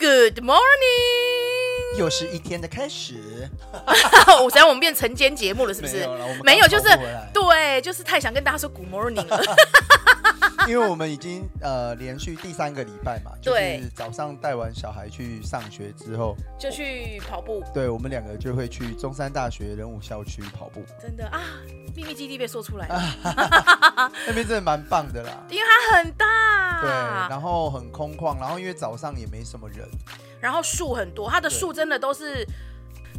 Good morning，又是一天的开始。我想我们变晨间节目了，是不是？没有就是对，就是太想跟大家说 Good morning 了。因为我们已经呃连续第三个礼拜嘛，就是早上带完小孩去上学之后，就去跑步。对，我们两个就会去中山大学仁武校区跑步。真的啊，秘密基地被说出来了，那边真的蛮棒的啦，因为它很大，对，然后很空旷，然后因为早上也没什么人，然后树很多，它的树真的都是。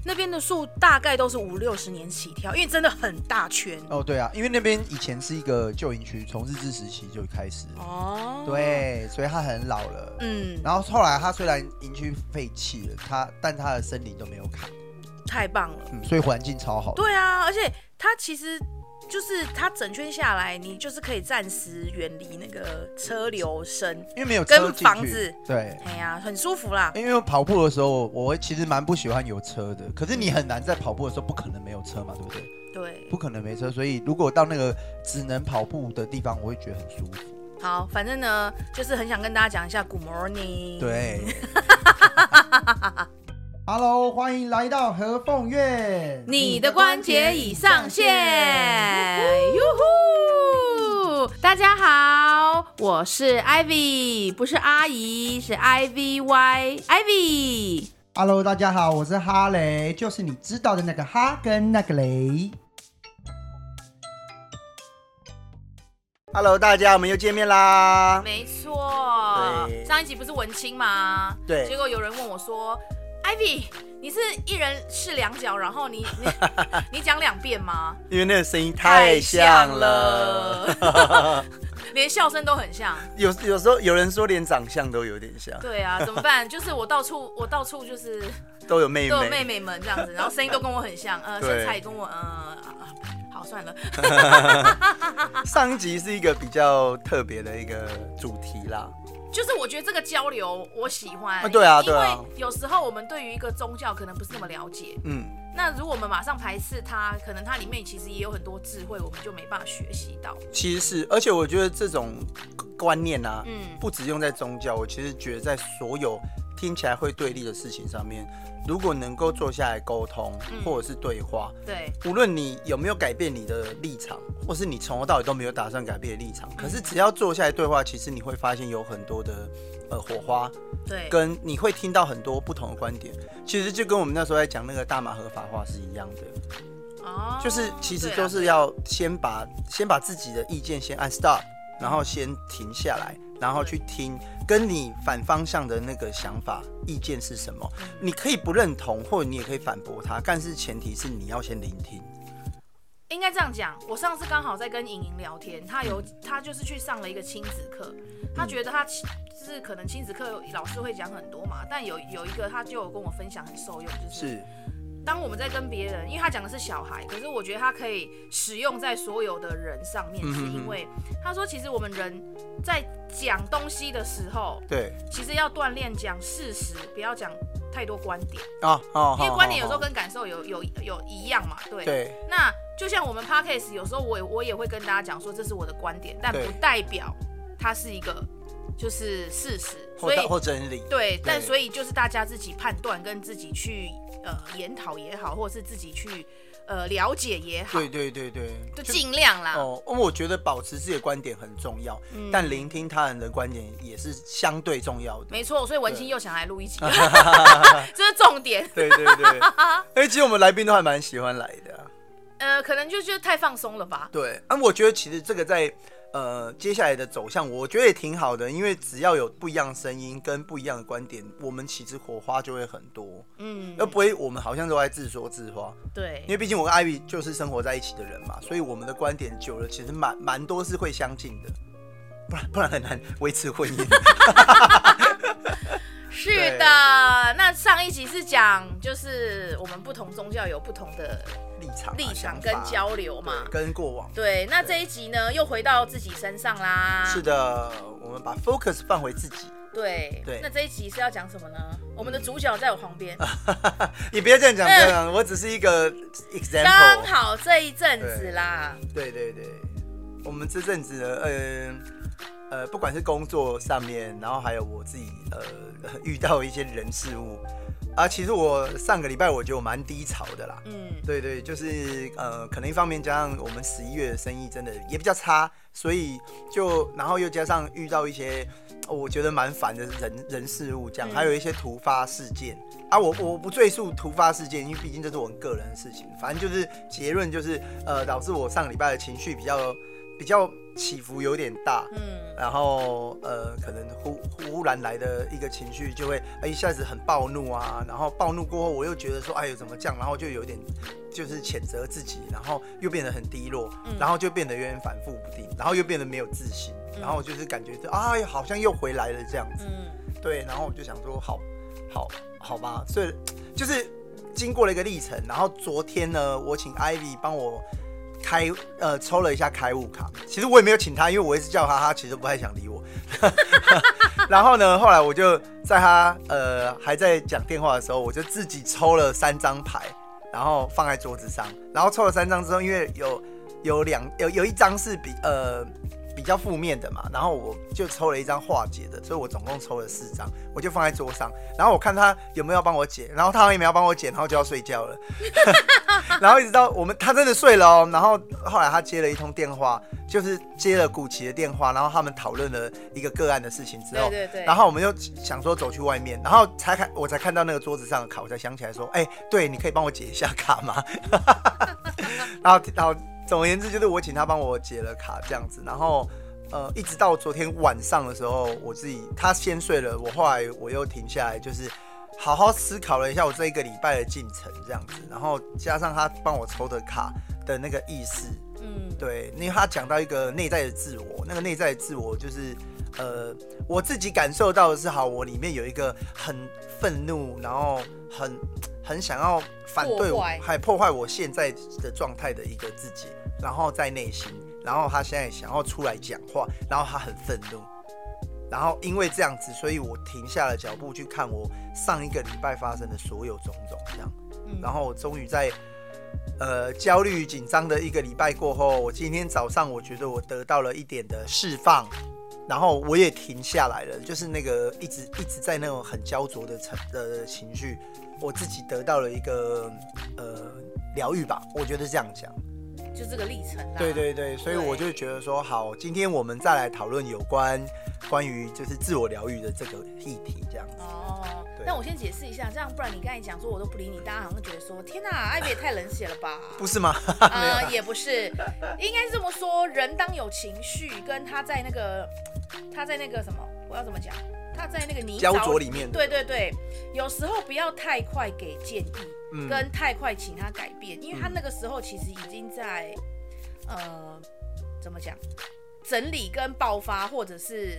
那边的树大概都是五六十年起跳，因为真的很大圈。哦，对啊，因为那边以前是一个旧营区，从日治时期就开始。哦。对，所以它很老了。嗯。然后后来它虽然营区废弃了，它但它的森林都没有砍。太棒了。嗯，所以环境超好。对啊，而且它其实。就是它整圈下来，你就是可以暂时远离那个车流声，因为没有车跟房子，对，哎呀，很舒服啦。因为跑步的时候，我其实蛮不喜欢有车的。可是你很难在跑步的时候，不可能没有车嘛，对不对？对，不可能没车。所以如果到那个只能跑步的地方，我会觉得很舒服。好，反正呢，就是很想跟大家讲一下 Good morning。对。Hello，欢迎来到何凤月。你的关节已上线。哟呼！大家好，我是 Ivy，不是阿姨，是 I V Y Ivy。Hello，大家好，我是哈雷，就是你知道的那个哈跟那个雷。Hello，大家，我们又见面啦。没错，上一集不是文青吗？对。结果有人问我说。Ivy，你是一人试两脚，然后你 你你讲两遍吗？因为那个声音太像了，像了 连笑声都很像。有有时候有人说连长相都有点像。对啊，怎么办？就是我到处我到处就是 都有妹妹，都有妹妹们这样子，然后声音都跟我很像，呃，身材也跟我，呃，好算了。上一集是一个比较特别的一个主题啦。就是我觉得这个交流我喜欢，啊对啊，对啊，因为有时候我们对于一个宗教可能不是那么了解，嗯，那如果我们马上排斥它，可能它里面其实也有很多智慧，我们就没办法学习到。其实是，而且我觉得这种观念啊，嗯，不只用在宗教，我其实觉得在所有听起来会对立的事情上面。如果能够坐下来沟通，或者是对话，嗯、对，无论你有没有改变你的立场，或是你从头到尾都没有打算改变的立场，嗯、可是只要坐下来对话，其实你会发现有很多的呃火花，对，跟你会听到很多不同的观点，其实就跟我们那时候在讲那个大马合法化是一样的，哦，就是其实都是要先把先把自己的意见先按 stop，然后先停下来。然后去听跟你反方向的那个想法、意见是什么？你可以不认同，或者你也可以反驳他，但是前提是你要先聆听。应该这样讲，我上次刚好在跟莹莹聊天，她有她就是去上了一个亲子课，她觉得她就是可能亲子课老师会讲很多嘛，但有有一个她就有跟我分享很受用，就是。是当我们在跟别人，因为他讲的是小孩，可是我觉得他可以使用在所有的人上面，是因为他说，其实我们人在讲东西的时候，对，其实要锻炼讲事实，不要讲太多观点啊，因为观点有时候跟感受有有有一样嘛，对。对。那就像我们 Podcast 有时候我我也会跟大家讲说，这是我的观点，但不代表它是一个。就是事实，所以或真理对，对，但所以就是大家自己判断跟自己去呃研讨也好，或者是自己去呃了解也好，对对对对，就尽量啦。哦，我觉得保持自己的观点很重要，嗯，但聆听他人的观点也是相对重要的。没错，所以文青又想来录一集，这是重点。对对对，哎，其实我们来宾都还蛮喜欢来的，啊。呃，可能就觉得太放松了吧。对，啊，我觉得其实这个在。呃，接下来的走向，我觉得也挺好的，因为只要有不一样的声音跟不一样的观点，我们其实火花就会很多，嗯，而不会我们好像都在自说自话，对，因为毕竟我跟 Ivy 就是生活在一起的人嘛，所以我们的观点久了，其实蛮蛮多是会相近的，不然不然很难维持婚姻。是的，那上一集是讲就是我们不同宗教有不同的。立场、立场跟交流嘛，跟过往对。那这一集呢，又回到自己身上啦。是的，我们把 focus 放回自己。对对。那这一集是要讲什么呢？我们的主角在我旁边。你别这样讲，这样，我只是一个 example。刚好这一阵子啦。对对对，我们这阵子呢，嗯，呃，不管是工作上面，然后还有我自己呃遇到一些人事物。啊，其实我上个礼拜我觉得我蛮低潮的啦。嗯，对对，就是呃，可能一方面加上我们十一月的生意真的也比较差，所以就然后又加上遇到一些我觉得蛮烦的人人事物这样，还有一些突发事件啊，我我不赘述突发事件，因为毕竟这是我个人的事情。反正就是结论就是呃，导致我上个礼拜的情绪比较比较。起伏有点大，嗯，然后呃，可能忽忽然来的一个情绪就会，哎，一下子很暴怒啊，然后暴怒过后，我又觉得说，哎呦，怎么这样？然后就有点就是谴责自己，然后又变得很低落，嗯，然后就变得有点反复不定，然后又变得没有自信，然后就是感觉啊，好像又回来了这样子，嗯，对，然后我就想说，好，好，好吧，所以就是经过了一个历程，然后昨天呢，我请 Ivy 帮我。开呃抽了一下开悟卡，其实我也没有请他，因为我一直叫他，他其实不太想理我。然后呢，后来我就在他呃还在讲电话的时候，我就自己抽了三张牌，然后放在桌子上。然后抽了三张之后，因为有有两有有一张是比呃。比较负面的嘛，然后我就抽了一张化解的，所以我总共抽了四张，我就放在桌上，然后我看他有没有帮我解，然后他好像也没有帮我解，然后就要睡觉了，然后一直到我们他真的睡了哦，然后后来他接了一通电话，就是接了古奇的电话，然后他们讨论了一个个案的事情之后，对对对，然后我们就想说走去外面，然后才看我才看到那个桌子上的卡，我才想起来说，哎，对，你可以帮我解一下卡吗？然后然后。总而言之，就是我请他帮我解了卡这样子，然后呃，一直到昨天晚上的时候，我自己他先睡了，我后来我又停下来，就是好好思考了一下我这一个礼拜的进程这样子，然后加上他帮我抽的卡的那个意思，嗯，对，因为他讲到一个内在的自我，那个内在的自我就是呃，我自己感受到的是，好，我里面有一个很愤怒，然后很很想要反对我，还破坏我现在的状态的一个自己。然后在内心，然后他现在想要出来讲话，然后他很愤怒，然后因为这样子，所以我停下了脚步去看我上一个礼拜发生的所有种种，这样，然后我终于在呃焦虑紧张的一个礼拜过后，我今天早上我觉得我得到了一点的释放，然后我也停下来了，就是那个一直一直在那种很焦灼的情的情绪，我自己得到了一个呃疗愈吧，我觉得这样讲。就这个历程啦。对对对，所以我就觉得说，好，今天我们再来讨论有关关于就是自我疗愈的这个议题，这样子。哦。那我先解释一下，这样不然你刚才讲说我都不理你，大家好像觉得说，天哪，艾比也太冷血了吧？不是吗？呃，也不是，应该是这么说，人当有情绪，跟他在那个他在那个什么，我要怎么讲？他在那个泥焦灼里面。对对对，有时候不要太快给建议。跟太快请他改变，因为他那个时候其实已经在，呃，怎么讲，整理跟爆发，或者是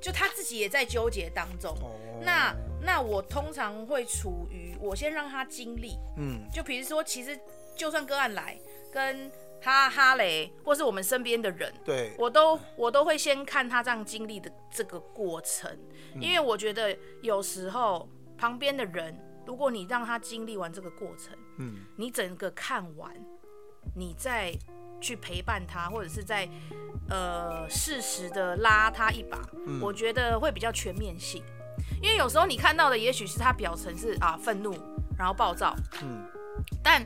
就他自己也在纠结当中。那那我通常会处于我先让他经历，嗯，就比如说，其实就算个案来跟他哈雷，或是我们身边的人，对，我都我都会先看他这样经历的这个过程，因为我觉得有时候旁边的人。如果你让他经历完这个过程，嗯，你整个看完，你再去陪伴他，或者是在呃适时的拉他一把，嗯，我觉得会比较全面性。因为有时候你看到的也许是他表层是啊愤怒，然后暴躁，嗯，但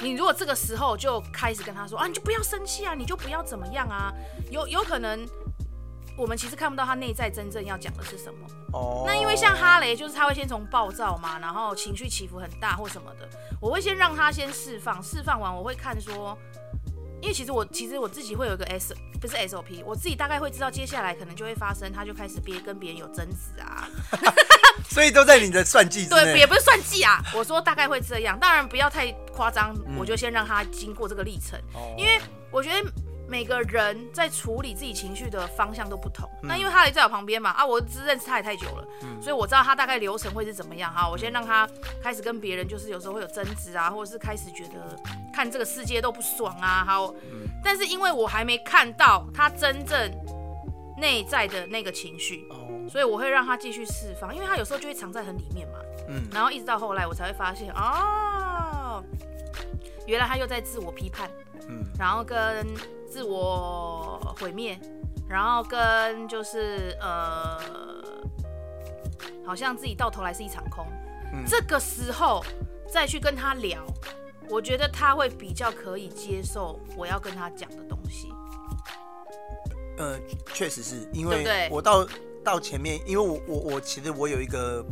你如果这个时候就开始跟他说啊，你就不要生气啊，你就不要怎么样啊，有有可能。我们其实看不到他内在真正要讲的是什么。哦。Oh. 那因为像哈雷，就是他会先从暴躁嘛，然后情绪起伏很大或什么的。我会先让他先释放，释放完我会看说，因为其实我其实我自己会有一个 S，不是 SOP，我自己大概会知道接下来可能就会发生，他就开始别跟别人有争执啊。所以都在你的算计。对，也不是算计啊。我说大概会这样，当然不要太夸张，嗯、我就先让他经过这个历程，oh. 因为我觉得。每个人在处理自己情绪的方向都不同。嗯、那因为他也在我旁边嘛，啊，我只认识他也太久了，嗯、所以我知道他大概流程会是怎么样。哈，我先让他开始跟别人，就是有时候会有争执啊，或者是开始觉得看这个世界都不爽啊。好，嗯、但是因为我还没看到他真正内在的那个情绪，哦、所以我会让他继续释放，因为他有时候就会藏在很里面嘛。嗯，然后一直到后来，我才会发现，哦，原来他又在自我批判。嗯，然后跟自我毁灭，然后跟就是呃，好像自己到头来是一场空。嗯、这个时候再去跟他聊，我觉得他会比较可以接受我要跟他讲的东西。呃，确实是因为我到到前面，因为我我我其实我有一个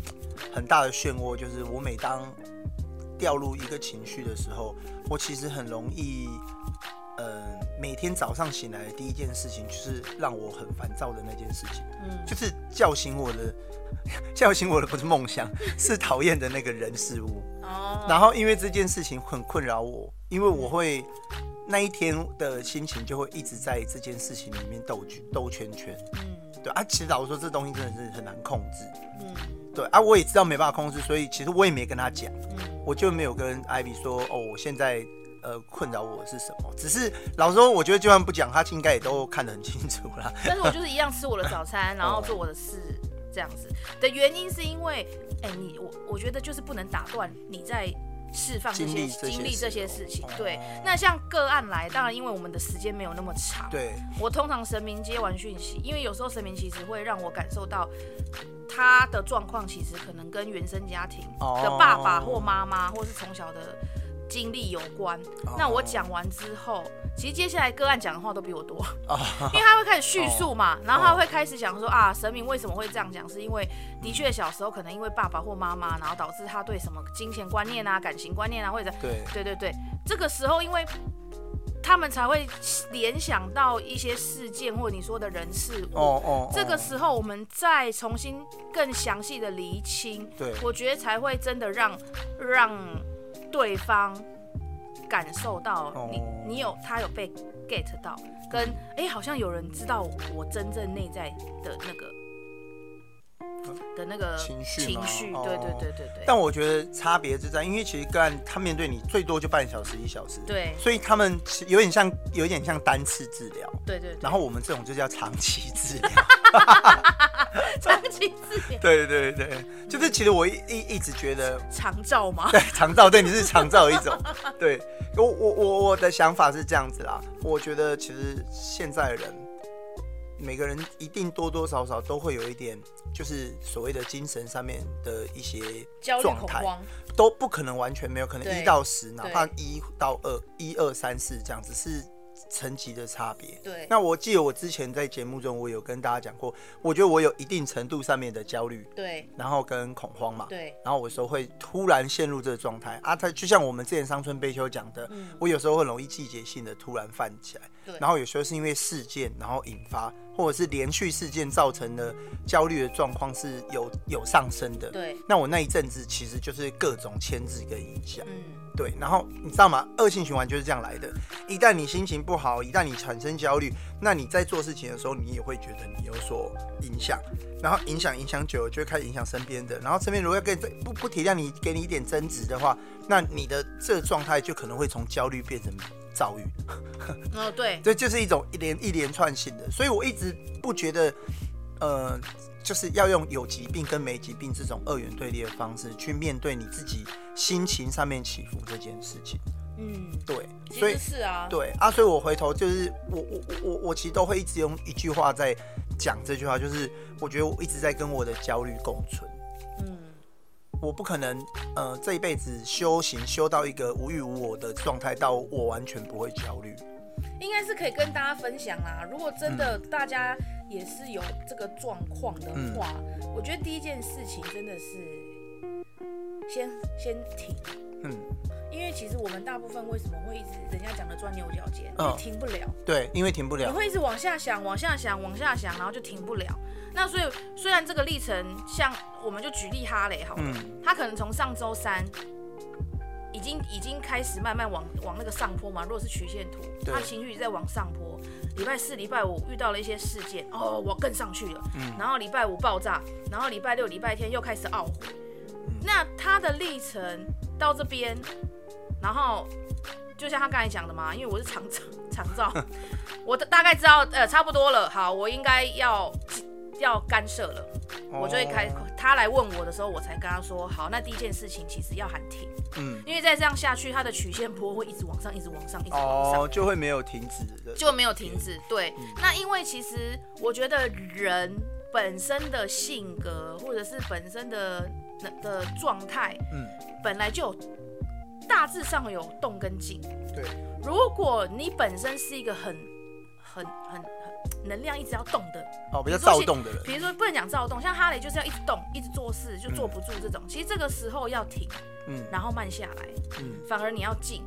很大的漩涡，就是我每当掉入一个情绪的时候，我其实很容易。呃，每天早上醒来的第一件事情就是让我很烦躁的那件事情，嗯，就是叫醒我的，叫醒我的不是梦想，是讨厌的那个人事物。哦。然后因为这件事情很困扰我，因为我会那一天的心情就会一直在这件事情里面兜兜圈圈。嗯。对啊，其实老实说，这东西真的是很难控制。嗯。对啊，我也知道没办法控制，所以其实我也没跟他讲，嗯，我就没有跟 Ivy 说，哦，我现在。呃，困扰我是什么？只是老实说，我觉得就算不讲，他应该也都看得很清楚啦。但是我就是一样吃我的早餐，然后做我的事，这样子的原因是因为，哎、欸，你我我觉得就是不能打断你在释放这些经历这些事情。对，那像个案来，当然因为我们的时间没有那么长。对，我通常神明接完讯息，因为有时候神明其实会让我感受到他的状况，其实可能跟原生家庭的爸爸或妈妈，或是从小的。经历有关，那我讲完之后，其实接下来个案讲的话都比我多，因为他会开始叙述嘛，然后他会开始讲说啊，神明为什么会这样讲，是因为的确小时候可能因为爸爸或妈妈，然后导致他对什么金钱观念啊、感情观念啊，或者对。对对对，这个时候因为他们才会联想到一些事件或你说的人事物，哦哦，这个时候我们再重新更详细的厘清，对，我觉得才会真的让让。对方感受到你，你有他有被 get 到，跟哎，好像有人知道我真正内在的那个的那个情绪，情绪，对对对对对。但我觉得差别就在，因为其实个案他面对你最多就半小时一小时，对，所以他们有点像有点像单次治疗，对对。然后我们这种就叫长期治疗。长期治疗，对对对对，就是其实我一一一直觉得长照吗？对，长照，对，你是长照一种。对，我我我我的想法是这样子啦，我觉得其实现在的人每个人一定多多少少都会有一点，就是所谓的精神上面的一些状态，都不可能完全没有，可能一到十，哪怕一到二，一二三四这样子是。层级的差别。对，那我记得我之前在节目中，我有跟大家讲过，我觉得我有一定程度上面的焦虑，对，然后跟恐慌嘛，对，然后我有时候会突然陷入这个状态。啊，它就像我们之前商村悲秋讲的，嗯，我有时候很容易季节性的突然泛起来，对，然后有时候是因为事件，然后引发，或者是连续事件造成的焦虑的状况是有有上升的，对，那我那一阵子其实就是各种牵制跟影响，嗯。对，然后你知道吗？恶性循环就是这样来的。一旦你心情不好，一旦你产生焦虑，那你在做事情的时候，你也会觉得你有所影响。然后影响影响久了，就会开始影响身边的。然后身边如果要跟不不体谅你，给你一点争执的话，那你的这个状态就可能会从焦虑变成躁郁。哦，对，这就是一种一连一连串性的。所以我一直不觉得，呃。就是要用有疾病跟没疾病这种二元对立的方式去面对你自己心情上面起伏这件事情。嗯，对，所以是啊，对啊，所以我回头就是我我我我其实都会一直用一句话在讲这句话，就是我觉得我一直在跟我的焦虑共存。嗯，我不可能呃这一辈子修行修到一个无欲无我的状态，到我完全不会焦虑。应该是可以跟大家分享啦。如果真的大家。也是有这个状况的话，嗯，我觉得第一件事情真的是先先停，嗯，因为其实我们大部分为什么会一直人家讲的钻牛角尖，因为停不了，对，因为停不了，你会一直往下想，往下想，往下想，然后就停不了。那所以虽然这个历程，像我们就举例哈雷好了，嗯，他可能从上周三。已经已经开始慢慢往往那个上坡嘛。如果是曲线图，他情绪在往上坡。礼拜四、礼拜五遇到了一些事件，哦，我更上去了。嗯。然后礼拜五爆炸，然后礼拜六、礼拜天又开始懊悔。嗯。那他的历程到这边，然后就像他刚才讲的嘛，因为我是长照，长照，我大概知道呃差不多了。好，我应该要要干涉了，我就会开他来问我的时候，我才跟他说，好，那第一件事情其实要喊停，嗯，因为再这样下去，它的曲线坡会一直往上，一直往上，一直往上，哦，就会没有停止的，就没有停止。对，嗯、那因为其实我觉得人本身的性格或者是本身的的状态，嗯，本来就有大致上有动跟静。对，如果你本身是一个很很很很能量一直要动的，哦，比较躁动的人，比如说不能讲躁动，像哈雷就是要一直动，一直做事就坐不住这种。嗯、其实这个时候要停，嗯，然后慢下来，嗯，反而你要静。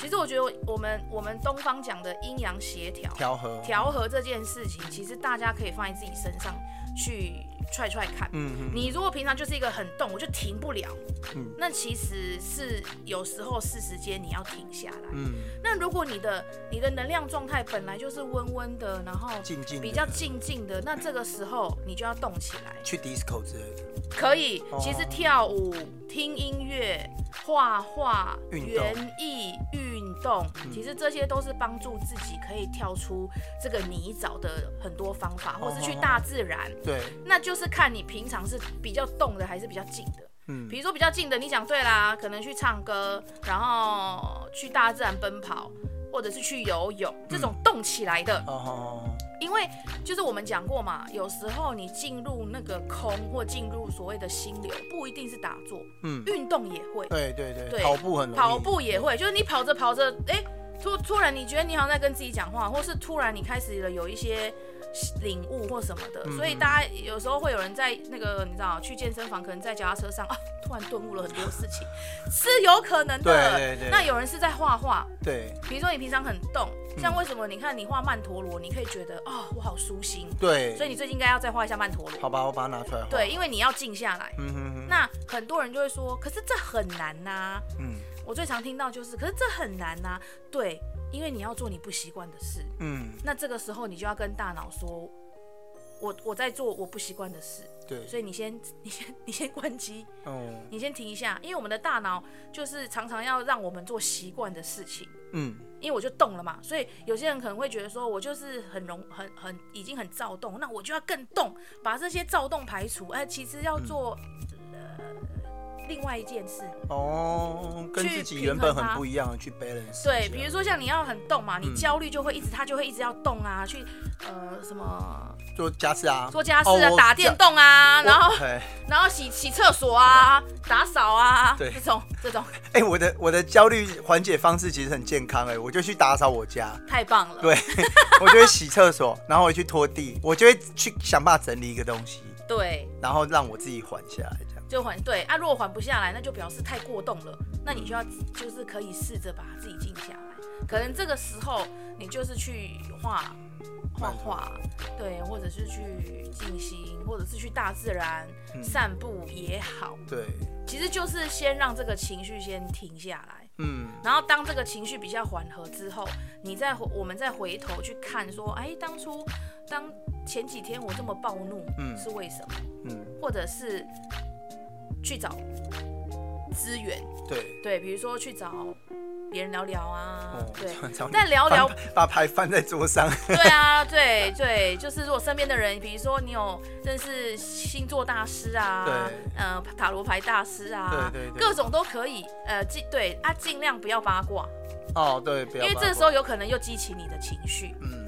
其实我觉得我们我们东方讲的阴阳协调、调和、调和这件事情，其实大家可以放在自己身上去。踹踹看，嗯嗯，你如果平常就是一个很动，我就停不了，嗯，那其实是有时候是时间你要停下来，嗯，那如果你的你的能量状态本来就是温温的，然后静静比较静静的，那这个时候你就要动起来，去 disco 之类的，可以，其实跳舞、听音乐、画画、园艺、运动，其实这些都是帮助自己可以跳出这个泥沼的很多方法，或是去大自然，对，那就是。是看你平常是比较动的还是比较静的。嗯，比如说比较静的，你讲对啦，可能去唱歌，然后去大自然奔跑，或者是去游泳，这种动起来的。哦、嗯。因为就是我们讲过嘛，有时候你进入那个空或进入所谓的心流，不一定是打坐，嗯，运动也会。对对对。对跑步很。跑步也会，就是你跑着跑着，哎，突突然你觉得你好像在跟自己讲话，或是突然你开始了有一些。领悟或什么的，嗯、所以大家有时候会有人在那个你知道去健身房，可能在脚踏车上啊，突然顿悟了很多事情，是有可能的。对对对。那有人是在画画，对，比如说你平常很动，像为什么你看你画曼陀罗，你可以觉得啊、哦，我好舒心。对。所以你最近应该要再画一下曼陀罗。好吧，我把它拿出来。对，因为你要静下来。嗯哼哼。那很多人就会说，可是这很难呐、啊。嗯。我最常听到就是，可是这很难呐、啊。对。因为你要做你不习惯的事，嗯，那这个时候你就要跟大脑说，我我在做我不习惯的事，对，所以你先 你先你先关机，哦，你先停一下，因为我们的大脑就是常常要让我们做习惯的事情，嗯，因为我就动了嘛，所以有些人可能会觉得说我就是很容很很已经很躁动，那我就要更动，把这些躁动排除，哎，其实要做。嗯另外一件事。哦，跟自己原本很不一样的去 balance。对，比如说像你要很动嘛，你焦虑就会一直，他就会一直要动啊，去呃什么？做家事啊，做家事啊，打电动啊，然后然后洗洗厕所啊，打扫啊，对，这种这种。哎，我的我的焦虑缓解方式其实很健康哎，我就去打扫我家，太棒了。对，我就会洗厕所，然后我去拖地，我就会去想办法整理一个东西，对，然后让我自己缓下来。就缓对啊，如果缓不下来，那就表示太过动了。那你就要就是可以试着把自己静下来。可能这个时候你就是去画画画，对，或者是去静心，或者是去大自然散步也好。对，其实就是先让这个情绪先停下来。嗯。然后当这个情绪比较缓和之后，你再我们再回头去看说，哎，当初当前几天我这么暴怒，嗯，是为什么？嗯，或者是。去找资源，对。对，比如说去找别人聊聊啊，哦、对，但聊聊把牌翻在桌上，对啊，对对，就是如果身边的人，比如说你有认识星座大师啊，对，呃，塔罗牌大师啊，对对对，各种都可以，呃，尽对啊，尽量不要八卦，哦，对，因为这时候有可能又激起你的情绪，嗯，对。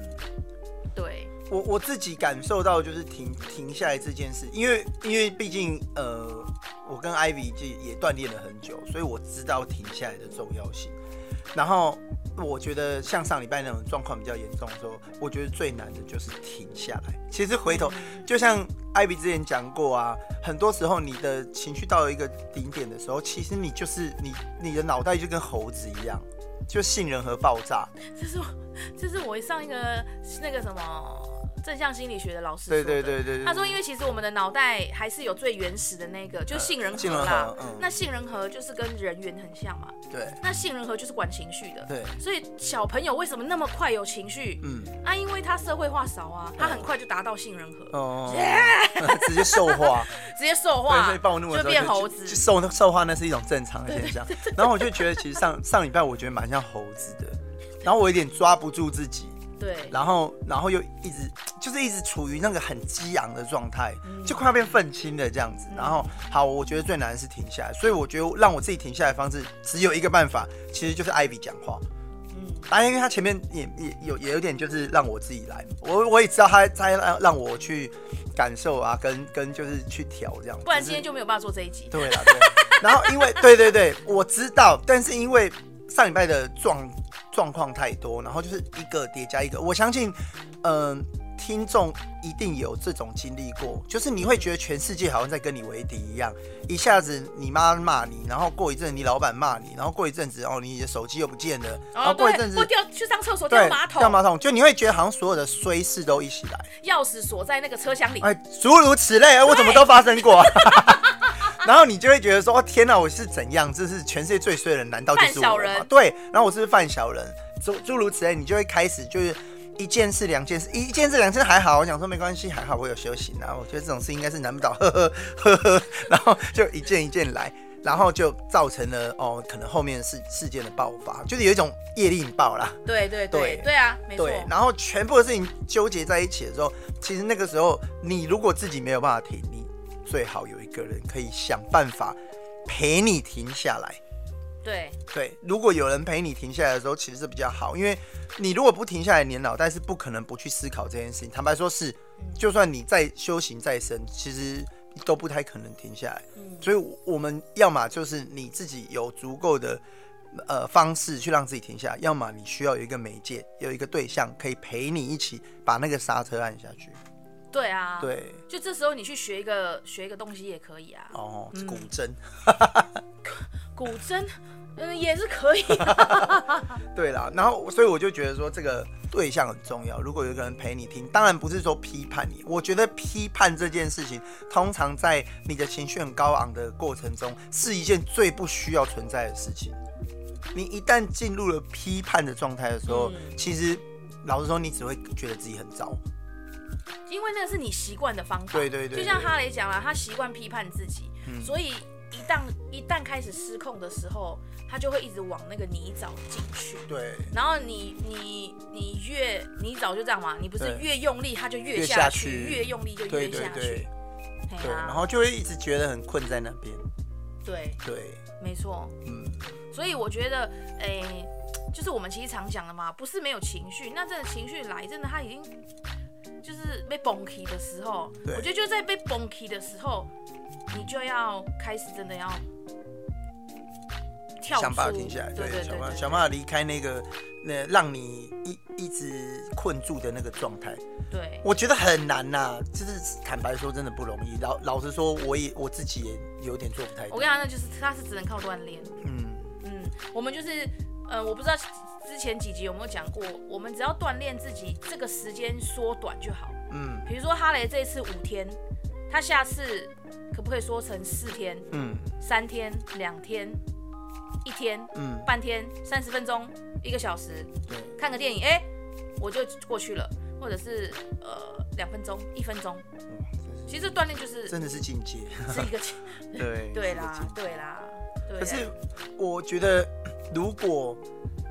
我我自己感受到就是停停下来这件事，因为因为毕竟呃，我跟 Ivy 就也锻炼了很久，所以我知道停下来的重要性。然后我觉得像上礼拜那种状况比较严重的时候，我觉得最难的就是停下来。其实回头就像 Ivy 之前讲过啊，很多时候你的情绪到了一个顶点的时候，其实你就是你你的脑袋就跟猴子一样，就杏仁核爆炸。这是我这是我上一个那个什么。正向心理学的老师说的，对对对对对，他说，因为其实我们的脑袋还是有最原始的那个，就杏仁核啦。那杏仁核就是跟人猿很像嘛。对。那杏仁核就是管情绪的。对。所以小朋友为什么那么快有情绪？嗯。啊，因为他社会化少啊，他很快就达到杏仁核。哦。直接兽化。直接兽化。所以暴怒就变猴子。兽兽化那是一种正常的现象。然后我就觉得，其实上上礼拜我觉得蛮像猴子的，然后我有点抓不住自己。对，然后然后又一直 就是一直处于那个很激昂的状态，就快要变愤青的这样子。然后好，我觉得最难的是停下来，所以我觉得让我自己停下来的方式只有一个办法，其实就是艾比讲话。嗯，当然因为他前面也也有也有点就是让我自己来，我我也知道他他让让我去感受啊，跟跟就是去调这样，不然今天就没有办法做这一集。对了，对。然后因为对对对，我知道，但是因为上礼拜的状状况太多，然后就是一个叠加一个。我相信，嗯、听众一定有这种经历过，就是你会觉得全世界好像在跟你为敌一样，一下子你妈骂你，然后过一阵你老板骂你，然后过一阵子哦你的手机又不见了，然后过一阵子掉去上厕所掉马桶，掉马桶，就你会觉得好像所有的衰事都一起来，钥匙锁在那个车厢里，哎，诸如此类，我怎么都发生过。然后你就会觉得说：“天哪，我是怎样？这是全世界最衰的人，难道就是我吗？”对，然后我是不是犯小人？诸诸如此类，你就会开始就是一件事、两件事，一件事、两件事还好，我想说没关系，还好我有修行啊。我觉得这种事应该是难不倒，呵呵呵呵。然后就一件一件来，然后就造成了哦，可能后面事事件的爆发，就是有一种业力引爆啦。对对对对，对啊，没错。对，然后全部的事情纠结在一起的时候，其实那个时候你如果自己没有办法停，你。最好有一个人可以想办法陪你停下来。对对，如果有人陪你停下来的时候，其实是比较好，因为你如果不停下来，你的脑袋是不可能不去思考这件事情。坦白说，是，就算你再修行再深，其实都不太可能停下来。所以我们要么就是你自己有足够的呃方式去让自己停下来，要么你需要有一个媒介，有一个对象可以陪你一起把那个刹车按下去。对啊，对，就这时候你去学一个学一个东西也可以啊。哦，古筝，古筝，嗯，也是可以。对啦，然后所以我就觉得说这个对象很重要。如果有一个人陪你听，当然不是说批判你。我觉得批判这件事情，通常在你的情绪很高昂的过程中，是一件最不需要存在的事情。你一旦进入了批判的状态的时候，嗯、其实老实说，你只会觉得自己很糟。因为那是你习惯的方法，对对对，就像哈雷讲了，他习惯批判自己，嗯、所以一旦一旦开始失控的时候，他就会一直往那个泥沼进去。对，然后你你你越泥沼就这样嘛，你不是越用力，他就越下去，越，用力就越下去。对，对，对，对，然后就会一直觉得很困在那边。对对，没错。嗯，所以我觉得，哎、欸，就是我们其实常讲的嘛，不是没有情绪，那这个情绪来，真的他已经。就是被崩起的时候，我觉得就在被崩起的时候，你就要开始真的要跳，想办法停下来，对，想办法想办法离开那个那让你一一直困住的那个状态。对，我觉得很难呐、啊，就是坦白说，真的不容易。老老实说，我也我自己也有点做不太。我跟你讲，那就是他是只能靠锻炼。嗯嗯，我们就是。呃，我不知道之前几集有没有讲过，我们只要锻炼自己，这个时间缩短就好。嗯，比如说哈雷这一次五天，他下次可不可以缩成四天？嗯，三天、两天、一天、嗯，半天、三十分钟、一个小时，对，看个电影，哎、欸，我就过去了，或者是呃两分钟、一分钟。其实锻炼就是真的是境界，是一个 对 对啦，对啦。可是我觉得，如果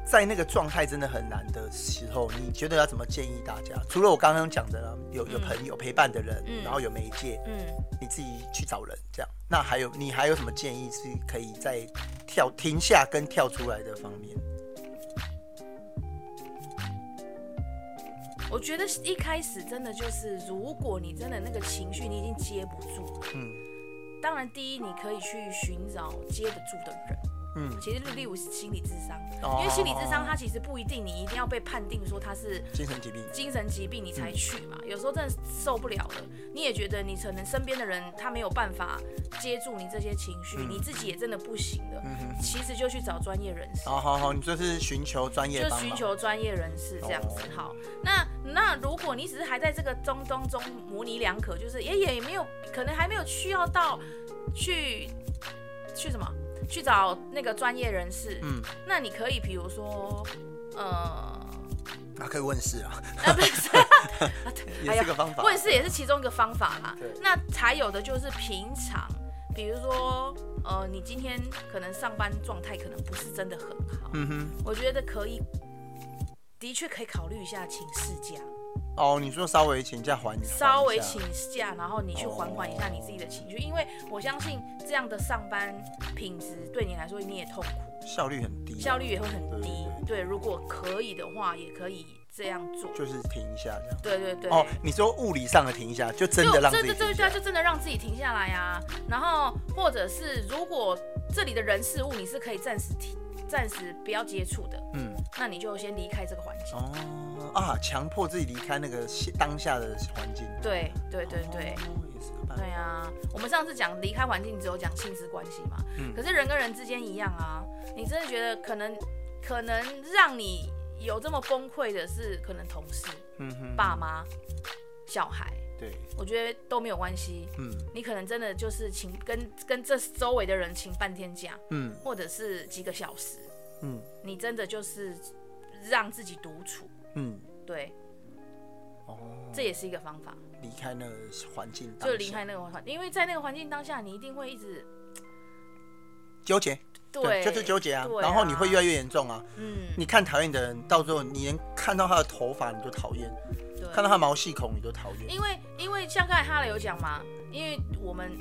在那个状态真的很难的时候，你觉得要怎么建议大家？除了我刚刚讲的，有有朋友陪伴的人，嗯、然后有媒介，嗯，你自己去找人这样。那还有你还有什么建议是可以在跳停下跟跳出来的方面？我觉得一开始真的就是，如果你真的那个情绪你已经接不住，嗯。当然，第一，你可以去寻找接得住的人。嗯，其实例如是心理智商，哦、因为心理智商它其实不一定你一定要被判定说他是精神疾病，精神疾病你才去嘛。嗯、有时候真的受不了了，你也觉得你可能身边的人他没有办法接住你这些情绪，嗯、你自己也真的不行了。嗯哼哼，其实就去找专业人士。好好好，你就是寻求专业，就寻求专业人士这样子。哦、好，那那如果你只是还在这个中中中模棱两可，就是也也没有可能还没有需要到去去什么？去找那个专业人士，嗯，那你可以比如说，呃，那可以问事啊，啊不是，也是个方法，问事也是其中一个方法啦。对。那才有的就是平常，比如说，呃，你今天可能上班状态可能不是真的很好，嗯哼，我觉得可以的确可以考虑一下请事假。哦，你说稍微请假缓一下，稍微请假，然后你去缓缓一下你自己的情绪，因为我相信这样的上班品质对你来说你也痛苦，效率很低，效率也会很低。对，对，对，对，如果可以的话，也可以这样做，就是停一下这样。对对对。哦，你说物理上的停一下，就真的让自己停下来。就就真的让自己停下来啊。然后或者是如果这里的人事物你是可以暂时停。暂时不要接触的，嗯，那你就先离开这个环境。哦啊，强迫自己离开那个当下的环境。对对对对。对啊，我们上次讲离开环境只有讲亲子关系嘛，嗯，可是人跟人之间一样啊。你真的觉得可能可能让你有这么崩溃的是可能同事、嗯哼，爸妈、小孩。对，我觉得都没有关系。嗯，你可能真的就是请跟跟这周围的人请半天假，嗯，或者是几个小时，嗯，你真的就是让自己独处，嗯，对，哦，这也是一个方法，离开那个环境，就离开那个环境，因为在那个环境当下，你一定会一直纠结。对，就是纠结啊，啊，然后你会越来越严重啊。嗯，你看讨厌的人，到最后你连看到他的头发你都讨厌，看到他毛细孔你都讨厌。因为因为像刚才哈雷有讲嘛，因为我们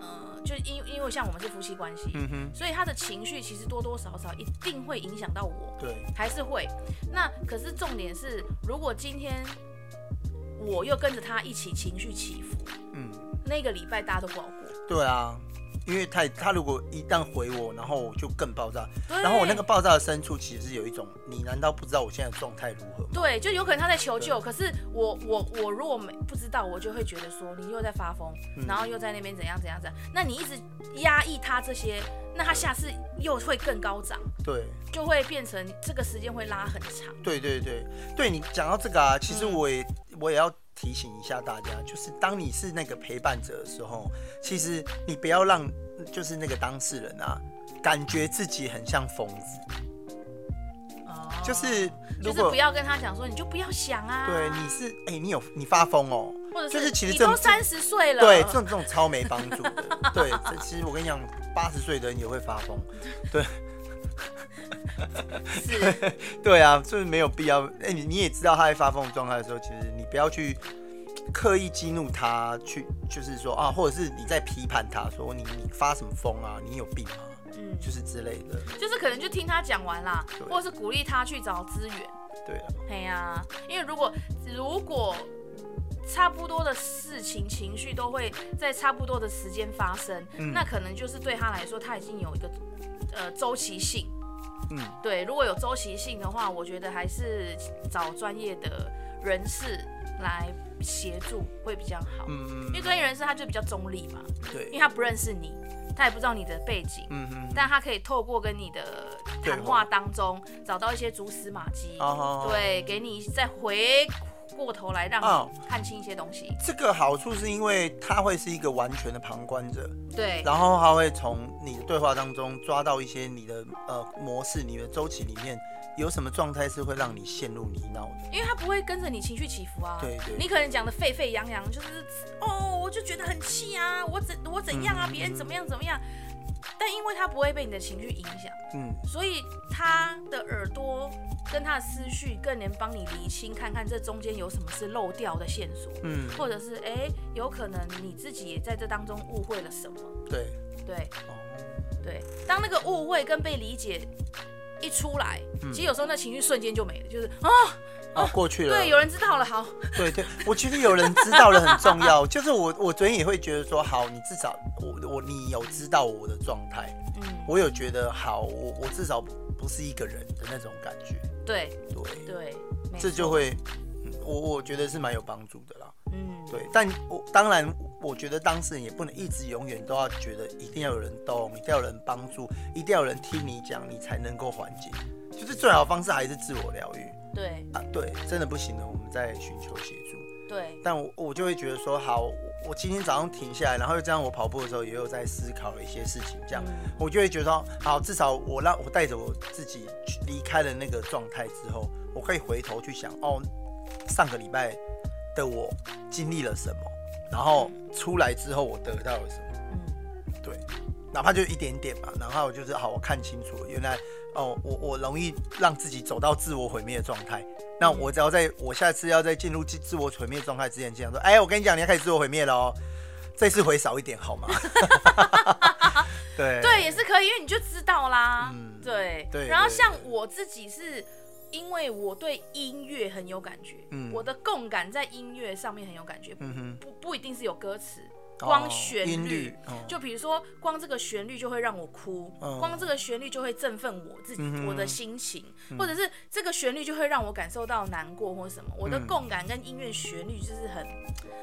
呃，就因因为像我们是夫妻关系，嗯哼，所以他的情绪其实多多少少一定会影响到我，对，还是会。那可是重点是，如果今天我又跟着他一起情绪起伏，嗯，那个礼拜大家都不好过。对啊。因为太他如果一旦回我，然后我就更爆炸，然后我那个爆炸的深处其实是有一种，你难道不知道我现在状态如何吗？对，就有可能他在求救，可是我我我如果没不知道，我就会觉得说你又在发疯，嗯，然后又在那边怎样怎样怎样，那你一直压抑他这些，那他下次又会更高涨，对，就会变成这个时间会拉很长。对对对，对你讲到这个啊，其实我也，嗯，我也要。提醒一下大家，就是当你是那个陪伴者的时候，其实你不要让就是那个当事人啊，感觉自己很像疯子。哦。就是如果就是不要跟他讲说，你就不要想啊。对，你是哎、欸，你有你发疯哦，或者是就是其实你都三十岁了，对，这种这种超没帮助的。对，其实我跟你讲，八十岁的人也会发疯。对。是，对啊，就是没有必要。哎，你你也知道他在发疯状态的时候，其实你不要去刻意激怒他，去就是说啊，或者是你在批判他说你你发什么疯啊，你有病吗？嗯，就是之类的，就是可能就听他讲完啦，或者是鼓励他去找资源。对啊，对呀，因为如果如果差不多的事情情绪都会在差不多的时间发生，嗯，那可能就是对他来说，他已经有一个呃周期性。嗯，对，如果有周期性的话，我觉得还是找专业的人士来协助会比较好。嗯嗯，因为专业人士他就比较中立嘛，对，因为他不认识你，他也不知道你的背景，嗯嗯，但他可以透过跟你的谈话当中找到一些蛛丝马迹，对，给你再回。过头来让你看清一些东西，哦，这个好处是因为他会是一个完全的旁观者，对，然后他会从你的对话当中抓到一些你的呃模式，你的周期里面有什么状态是会让你陷入泥淖的，因为他不会跟着你情绪起伏啊，对对，你可能讲的沸沸扬扬，就是哦，我就觉得很气啊，我怎我怎样啊，别人怎么样怎么样。但因为他不会被你的情绪影响，嗯，所以他的耳朵跟他的思绪更能帮你理清，看看这中间有什么是漏掉的线索，嗯，或者是哎、欸，有可能你自己也在这当中误会了什么，对，对，哦，对，当那个误会跟被理解一出来，嗯、其实有时候那情绪瞬间就没了，就是啊。哦，过去了。对，有人知道了，好。对对，我觉得有人知道了很重要。就是我，我昨天也会觉得说，好，你至少我我你有知道我的状态，嗯，我有觉得好，我我至少不是一个人的那种感觉。对对对，这就会，我我觉得是蛮有帮助的啦。嗯，对，但我当然，我觉得当事人也不能一直永远都要觉得一定要有人懂，一定要有人帮助，一定要有人听你讲，你才能够缓解。就是最好的方式还是自我疗愈。对啊，对，真的不行了，我们再寻求协助。对，但我我就会觉得说，好，我今天早上停下来，然后又这样，我跑步的时候也有在思考了一些事情，这样，嗯、我就会觉得说，好，至少我让我带着我自己离开了那个状态之后，我可以回头去想，哦，上个礼拜的我经历了什么，然后出来之后我得到了什么，嗯，对，哪怕就一点点嘛，然后就是好，我看清楚了，原来。哦，我我容易让自己走到自我毁灭的状态。那我只要在我下次要再进入自自我毁灭状态之前，这样说，哎，我跟你讲，你要开始自我毁灭了哦，这次回少一点好吗？对 对，也是可以，因为你就知道啦。嗯，对对。然后像我自己是，因为我对音乐很有感觉，嗯，我的共感在音乐上面很有感觉，嗯，不不一定是有歌词。光旋律，就比如说，光这个旋律就会让我哭，光这个旋律就会振奋我自己我的心情，或者是这个旋律就会让我感受到难过或什么。我的共感跟音乐旋律就是很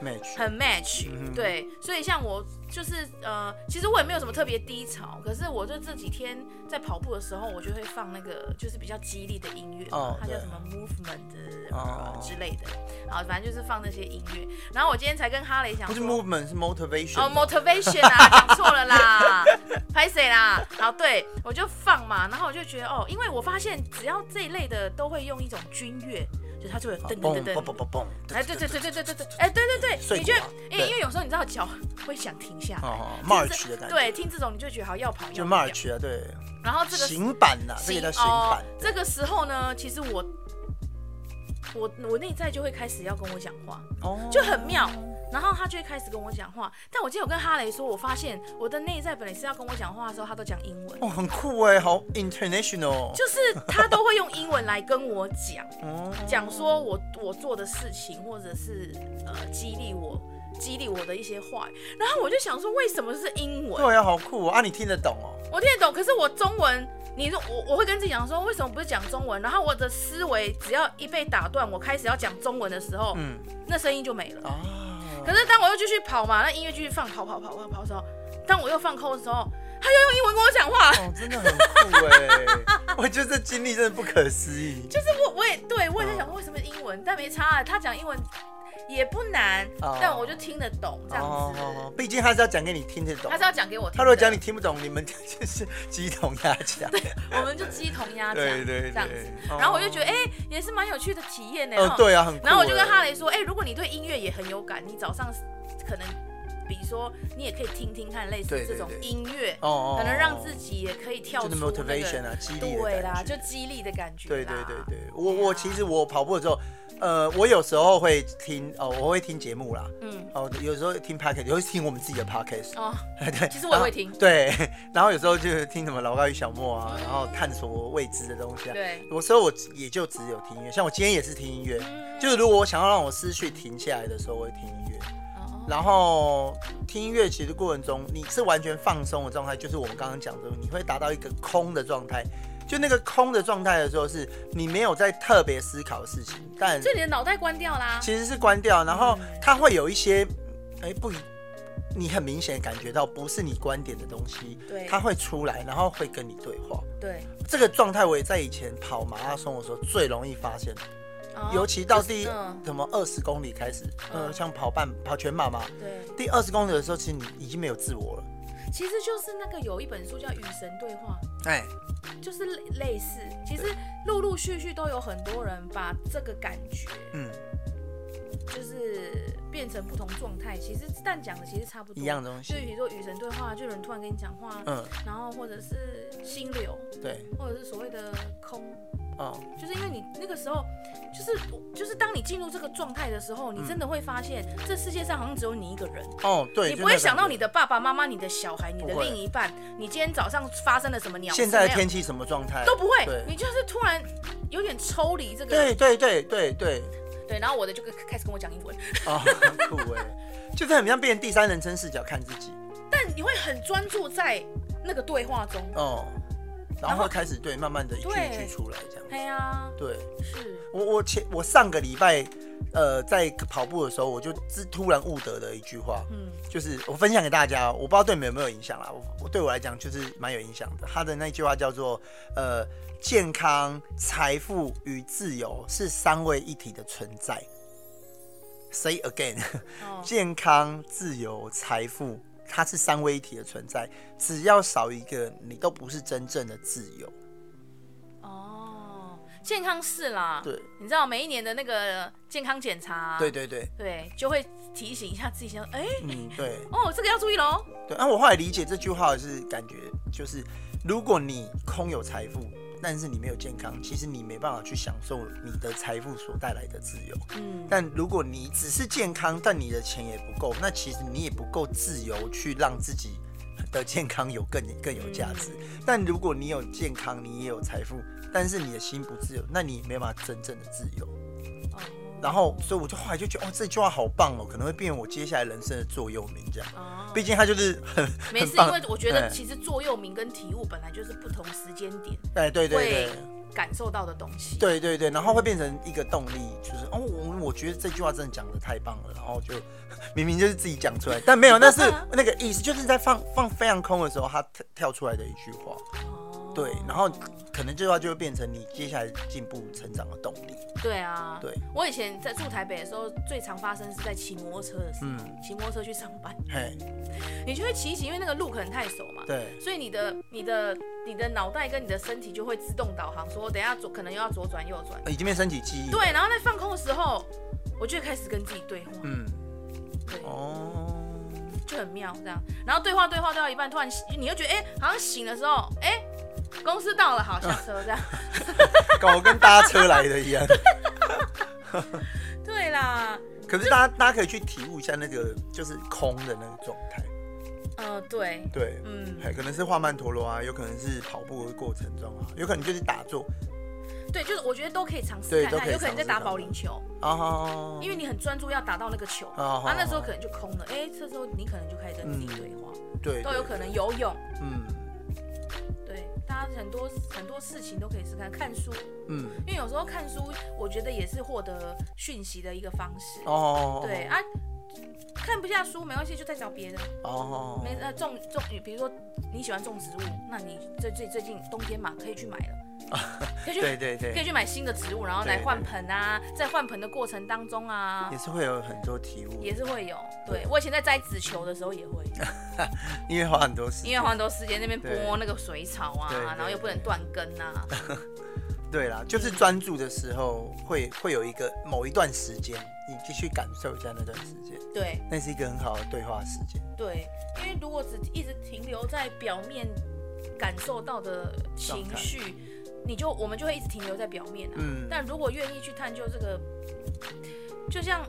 match，很 match。对，所以像我就是呃，其实我也没有什么特别低潮，可是我就这几天在跑步的时候，我就会放那个就是比较激励的音乐，它叫什么 movement 之类的，然后反正就是放那些音乐。然后我今天才跟哈雷讲，不是 movement 是 motivation。哦，motivation 啊，讲错了啦，拍谁啦？然后对我就放嘛，然后我就觉得哦，因为我发现只要这一类的都会用一种军乐，就它就会噔噔噔噔噔噔，哎，对对对对对对对，哎，对对对，你觉得？哎，因为有时候你知道脚会想停下来，march 的感觉，对，听这种你就觉得好要跑，就 march 啊，对。然后这个行板呐，这个叫行板。这个时候呢，其实我我我内在就会开始要跟我讲话，哦，就很妙。然后他就会开始跟我讲话，但我今天有跟哈雷说，我发现我的内在本来是要跟我讲话的时候，他都讲英文。哦，很酷哎，好 international。就是他都会用英文来跟我讲，讲说我我做的事情，或者是呃激励我激励我的一些话。然后我就想说，为什么是英文？对啊，好酷啊！你听得懂哦？我听得懂，可是我中文，你说我我会跟自己讲说，为什么不是讲中文？然后我的思维只要一被打断，我开始要讲中文的时候，嗯，那声音就没了。啊可是当我又继续跑嘛，那音乐继续放，跑跑跑跑跑的时候，当我又放空的时候，他又用英文跟我讲话。哦，真的很酷哎！我觉得这经历真的不可思议。就是我我也对我也在想说为什么英文，但没差啊，他讲英文也不难，但我就听得懂这样子。哦，毕竟他是要讲给你听得懂，他是要讲给我听。他如果讲你听不懂，你们就是鸡同鸭讲。对，我们就鸡同鸭讲。对对这样子。然后我就觉得哎，也是蛮有趣的体验呢。哦，对啊，很。然后我就跟哈雷说，哎，如果你对音乐也很有感，你早上可能。比如说，你也可以听听看类似这种音乐，可能让自己也可以跳出那个励对啦，就激励的感觉。对对对对，我我其实我跑步的时候，呃，我有时候会听哦，我会听节目啦，嗯，哦，有时候听 podcast，有时候听我们自己的 podcast，哦，对，其实我也会听，对，然后有时候就听什么老高与小莫啊，然后探索未知的东西啊，对，有时候我也就只有听音乐，像我今天也是听音乐，就是如果我想要让我思绪停下来的时候，我会听音乐。然后听音乐其实过程中，你是完全放松的状态，就是我们刚刚讲的，你会达到一个空的状态。就那个空的状态的时候，是你没有在特别思考的事情，但就你的脑袋关掉啦。其实是关掉，然后它会有一些，哎，不，你很明显感觉到不是你观点的东西，对，它会出来，然后会跟你对话。对，这个状态我也在以前跑马拉松的时候最容易发现。尤其到第什么二十公里开始，呃，像跑半跑全马嘛，对，第二十公里的时候，其实你已经没有自我了。其实就是那个有一本书叫《与神对话》，哎，就是类似。其实陆陆续续都有很多人把这个感觉，嗯，就是变成不同状态。其实但讲的其实差不多，一样东西。就比如说与神对话，就有人突然跟你讲话，嗯，然后或者是心流，对，或者是所谓的空。哦，就是因为你那个时候，就是就是当你进入这个状态的时候，你真的会发现，这世界上好像只有你一个人。哦，对，你不会想到你的爸爸妈妈、你的小孩、你的另一半，你今天早上发生了什么鸟？现在的天气什么状态？都不会，你就是突然有点抽离这个。对对对对对对，然后我的就开始跟我讲英文。哦，很 酷哎，就是很像变成第三人称视角看自己。但你会很专注在那个对话中。哦。然后会开始对，慢慢的一句一句出来这样。对呀，对，是我我前我上个礼拜，呃，在跑步的时候，我就突然悟得的一句话，嗯，就是我分享给大家，我不知道对你们有没有影响啦。我我对我来讲就是蛮有影响的。他的那句话叫做，呃，健康、财富与自由是三位一体的存在。Say again，健康、自由、财富。它是三位一体的存在，只要少一个，你都不是真正的自由。哦，健康是啦，对，你知道每一年的那个健康检查，对对对，对，就会提醒一下自己说，哎，嗯，对，哦，这个要注意喽。对，那我后来理解这句话是感觉就是，如果你空有财富。但是你没有健康，其实你没办法去享受你的财富所带来的自由。嗯，但如果你只是健康，但你的钱也不够，那其实你也不够自由去让自己的健康有更更有价值。但如果你有健康，你也有财富，但是你的心不自由，那你没办法真正的自由。然后，所以我就后来就觉得，哦，这句话好棒哦，可能会变成我接下来人生的座右铭这样。哦。毕竟它就是很 没事，因为我觉得其实座右铭跟体悟本来就是不同时间点。哎，对对对。感受到的东西。对对对，然后会变成一个动力，就是哦，我我觉得这句话真的讲的太棒了，然后就 明明就是自己讲出来，但没有，那是那个意思，就是在放放非常空的时候，他跳跳出来的一句话。对，然后可能这句话就会变成你接下来进步成长的动力。对啊，对，我以前在住台北的时候，最常发生是在骑摩托车的时候，骑、嗯、摩托车去上班。嘿，你就会骑一骑，因为那个路可能太熟嘛。对，所以你的、你的、你的脑袋跟你的身体就会自动导航，说等一下左可能又要左转右转。已经变身体记忆。对，然后在放空的时候，我就会开始跟自己对话。嗯，对。哦。就很妙这样，然后对话对话对到一半，突然你又觉得哎、欸，好像醒的时候，哎、欸。公司到了，好下车这样，搞跟搭车来的一样。对啦，可是大家大家可以去体悟一下那个就是空的那个状态。对。对，嗯，可能是画曼陀罗啊，有可能是跑步的过程中啊，有可能就是打坐。对，就是我觉得都可以尝试看看，有可能在打保龄球。啊，因为你很专注要打到那个球啊，那时候可能就空了，哎，这时候你可能就开始跟自己对话，对，都有可能游泳，嗯。大家很多很多事情都可以试看，看书，嗯，因为有时候看书，我觉得也是获得讯息的一个方式。哦，对啊，看不下书没关系，就再找别的。哦，没呃种种，比如说你喜欢种植物，那你最最最近冬天嘛，可以去买了。可以去对对对，可以去买新的植物，然后来换盆啊，在换盆的过程当中啊，也是会有很多体悟，也是会有。对，我以前在摘紫球的时候也会，因为花很多时间，因为花很多时间那边拨那个水草啊，然后又不能断根啊。对啦，就是专注的时候会会有一个某一段时间，你继续感受一下那段时间。对，那是一个很好的对话时间。对，因为如果只一直停留在表面感受到的情绪。你就我们就会一直停留在表面啊，嗯，但如果愿意去探究这个，就像，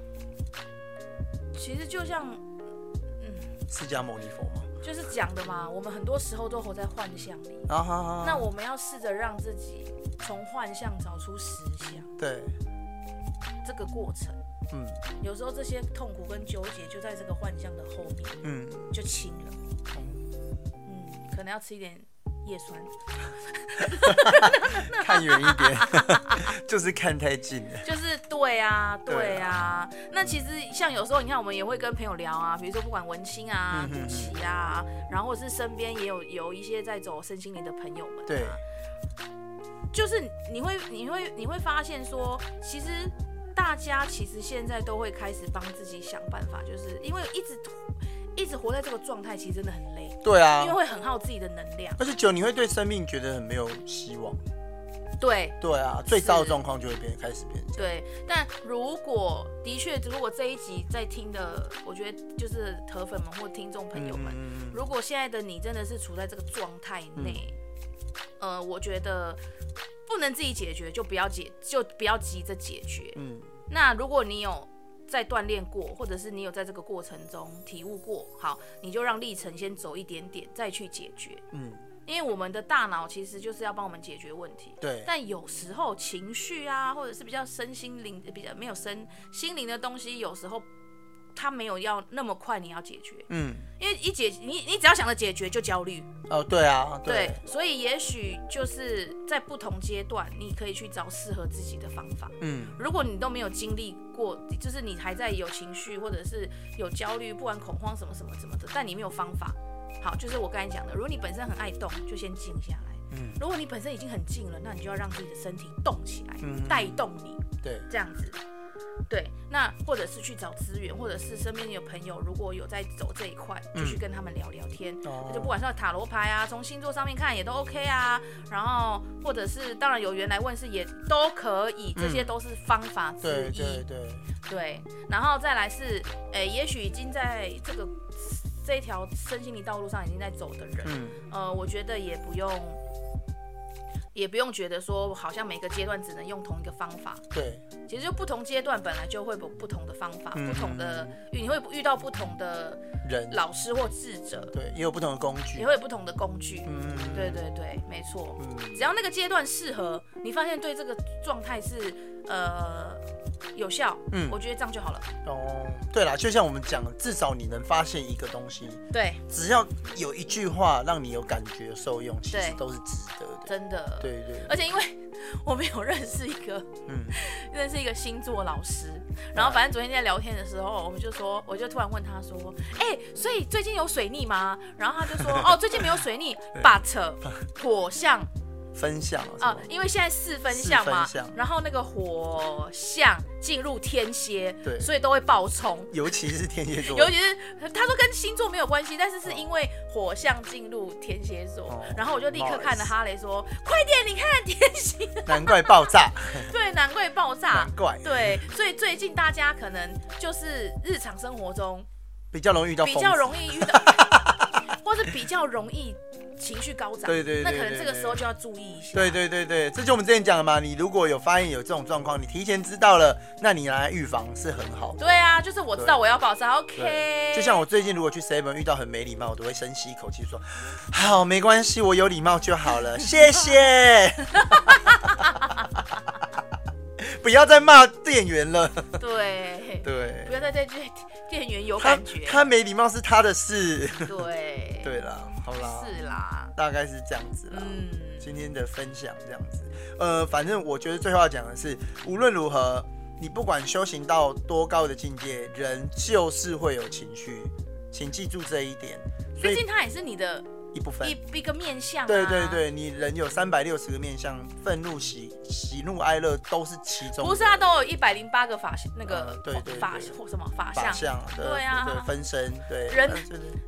其实就像，嗯，释迦牟尼佛嘛，就是讲的嘛，我们很多时候都活在幻象里，啊哈哈，那我们要试着让自己从幻象找出实相，对，这个过程，嗯，有时候这些痛苦跟纠结就在这个幻象的后面，嗯，就轻了，嗯，可能要吃一点。叶酸，看远一点，就是看太近了。就是对啊，对啊。那其实像有时候，你看我们也会跟朋友聊啊，比如说不管文青啊、古奇啊，然后或者是身边也有有一些在走身心灵的朋友们。对。就是你会你会你会发现说，其实大家其实现在都会开始帮自己想办法，就是因为一直。一直活在这个状态，其实真的很累。对啊，因为会很耗自己的能量。而且久，你会对生命觉得很没有希望。对。对啊，最糟的状况就会变，开始变。对，但如果的确，如果这一集在听的，我觉得就是铁粉们或听众朋友们，嗯、如果现在的你真的是处在这个状态内，嗯、呃，我觉得不能自己解决，就不要解，就不要急着解决。嗯。那如果你有。在锻炼过，或者是你有在这个过程中体悟过，好，你就让历程先走一点点，再去解决。嗯，因为我们的大脑其实就是要帮我们解决问题。对。但有时候情绪啊，或者是比较身心灵、比较没有身心灵的东西，有时候。他没有要那么快，你要解决，嗯，因为一解你你只要想着解决就焦虑，哦，对啊，对，对，所以也许就是在不同阶段，你可以去找适合自己的方法，嗯，如果你都没有经历过，就是你还在有情绪或者是有焦虑，不管恐慌什么什么什么的，但你没有方法，好，就是我刚才讲的，如果你本身很爱动，就先静下来，嗯，如果你本身已经很静了，那你就要让自己的身体动起来，嗯，带动你，对，这样子。对，那或者是去找资源，或者是身边有朋友，如果有在走这一块，就去跟他们聊聊天。嗯、就不管是塔罗牌啊，从星座上面看也都 OK 啊。然后或者是当然有缘来问事也都可以，这些都是方法之一。对对对。对，然后再来是，诶，也许已经在这个这一条身心灵道路上已经在走的人，嗯、呃，我觉得也不用。也不用觉得说好像每个阶段只能用同一个方法。对，其实就不同阶段本来就会有不同的方法，嗯、不同的你会遇到不同的人、老师或智者，对，也有不同的工具，也会有不同的工具。嗯，对对对，没错。嗯，只要那个阶段适合，你发现对这个状态是呃有效，嗯，我觉得这样就好了。哦，对啦，就像我们讲，至少你能发现一个东西，对，只要有一句话让你有感觉受用，其实都是值得的。真的，对，对对。而且因为我们有认识一个，嗯，认识一个星座老师，然后反正昨天在聊天的时候，我们就说，我就突然问他说，哎、欸，所以最近有水逆吗？然后他就说，哦，最近没有水逆，but 火象。分相啊，因为现在四分相嘛，然后那个火象进入天蝎，对，所以都会爆冲，尤其是天蝎座，尤其是他说跟星座没有关系，但是是因为火象进入天蝎座，哦、然后我就立刻看着哈雷说，快点，你看天蝎，难怪爆炸，对，难怪爆炸，难怪，对，所以最近大家可能就是日常生活中比较容易遇到，比较容易遇到，或是比较容易。情绪高涨，对对，对，那可能这个时候就要注意一下。对对对对，这就我们之前讲的嘛。你如果有发现有这种状况，你提前知道了，那你来预防是很好的。对啊，就是我知道我要爆炸，OK。就像我最近如果去 Seven 遇到很没礼貌，我都会深吸一口气说：“好，没关系，我有礼貌就好了，谢谢。”不要再骂店员了。对对，不要再对店员有感觉。他，他没礼貌是他的事。对对啦。好啦，是啦，大概是这样子啦。嗯，今天的分享这样子，呃，反正我觉得最后要讲的是，无论如何，你不管修行到多高的境界，人就是会有情绪，请记住这一点。毕竟他也是你的。一部分一一个面相、啊，对对对，你人有三百六十个面相，愤怒喜喜怒哀乐都是其中。不是，他都有一百零八个法那个、呃、对对法或什么法相，法相对啊对，分身对。人，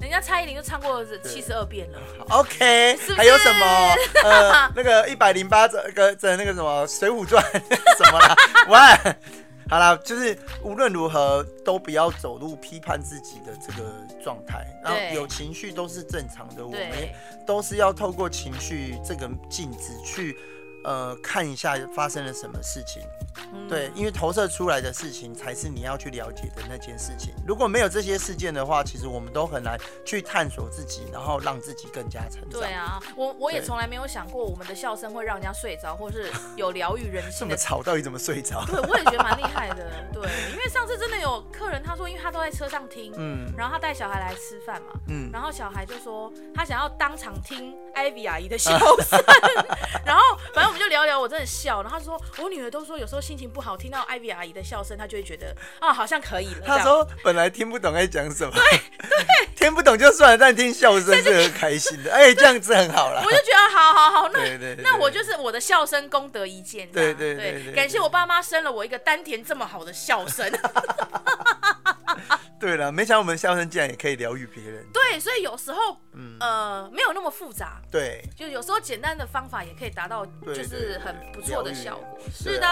人家蔡依林就唱过七十二遍了。OK，是是还有什么？呃，那个一百零八个的那个什么《水浒传》什么啦？喂。好啦，就是无论如何都不要走入批判自己的这个状态，然后有情绪都是正常的，我们都是要透过情绪这个镜子去。呃，看一下发生了什么事情，嗯，对，因为投射出来的事情才是你要去了解的那件事情。如果没有这些事件的话，其实我们都很难去探索自己，然后让自己更加成长。对啊，我我也从来没有想过我们的笑声会让人家睡着，或是有疗愈人性。这么吵，到底怎么睡着？对，我也觉得蛮厉害的。对，因为上次真的有客人，他说，因为他都在车上听，嗯，然后他带小孩来吃饭嘛，嗯，然后小孩就说他想要当场听 Ivy 阿姨的笑声，然后反正我们。就聊聊，我真的笑。然后他说，我女儿都说，有时候心情不好，听到艾薇阿姨的笑声，她就会觉得啊，好像可以了。她说本来听不懂在讲什么，对对，听不懂就算了，但听笑声是很开心的。哎，这样子很好了。我就觉得好好好，那那我就是我的笑声功德一件。对对对，对，对，感谢我爸妈生了我一个丹田这么好的笑声。对了，没想到我们笑声竟然也可以疗愈别人。对，所以有时候，嗯，呃，没有那么复杂。对，就有时候简单的方法也可以达到，就是很不错的效果。是的，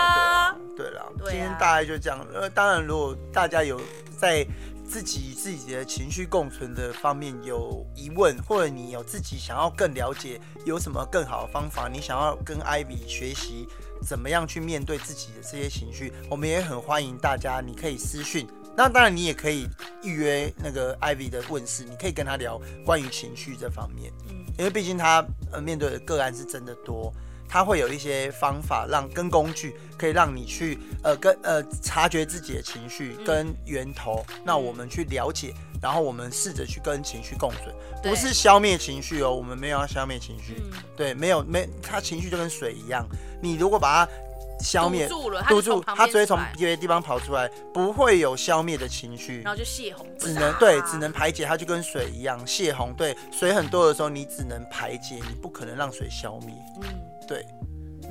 对了，今天大概就这样。呃，当然，如果大家有在自己自己的情绪共存的方面有疑问，或者你有自己想要更了解，有什么更好的方法，你想要跟 Ivy 学习怎么样去面对自己的这些情绪，我们也很欢迎大家，你可以私讯。那当然，你也可以预约那个 Ivy 的问世，你可以跟他聊关于情绪这方面，嗯，因为毕竟他呃面对的个案是真的多，他会有一些方法让跟工具可以让你去呃跟呃察觉自己的情绪跟源头，嗯，那我们去了解，然后我们试着去跟情绪共存，不是消灭情绪哦，我们没有要消灭情绪，嗯，对，没有没，他情绪就跟水一样，你如果把它。消灭堵住了，堵住，它只会从别的地方跑出来，不会有消灭的情绪，然后就泄洪，只能对，只能排解，它就跟水一样泄洪。对，水很多的时候，你只能排解，你不可能让水消灭。嗯，对，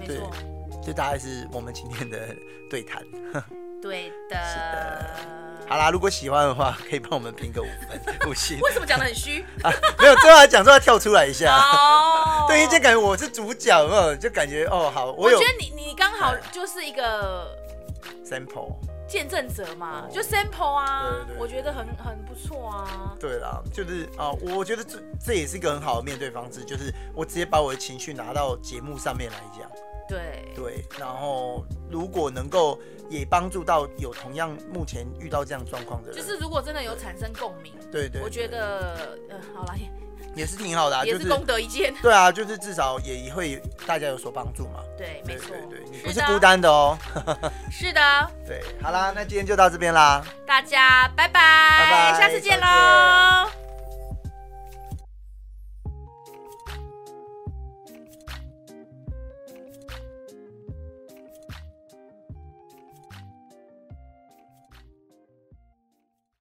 对，这大概是我们今天的对谈。对的，是的。好啦，如果喜欢的话，可以帮我们评个五分，五星。为什么讲的很虚？啊，没有，最后讲，最后跳出来一下。哦。对，因为感觉我是主角，有没有？就感觉哦，好，我有。我觉得你你刚好就是一个 sample。见证者嘛，就 sample 啊，我觉得很很不错啊。对啦，就是啊，我觉得这这也是一个很好的面对方式，就是我直接把我的情绪拿到节目上面来讲。对对，然后如果能够也帮助到有同样目前遇到这样状况的人，就是如果真的有产生共鸣，对对，对，我觉得呃，好了。也是挺好的，啊，也是功德一件。对啊，就是至少也会大家有所帮助嘛。对，没错，对，你不是孤单的哦。是的。对，好啦，那今天就到这边啦。大家拜拜，拜拜，下次见喽。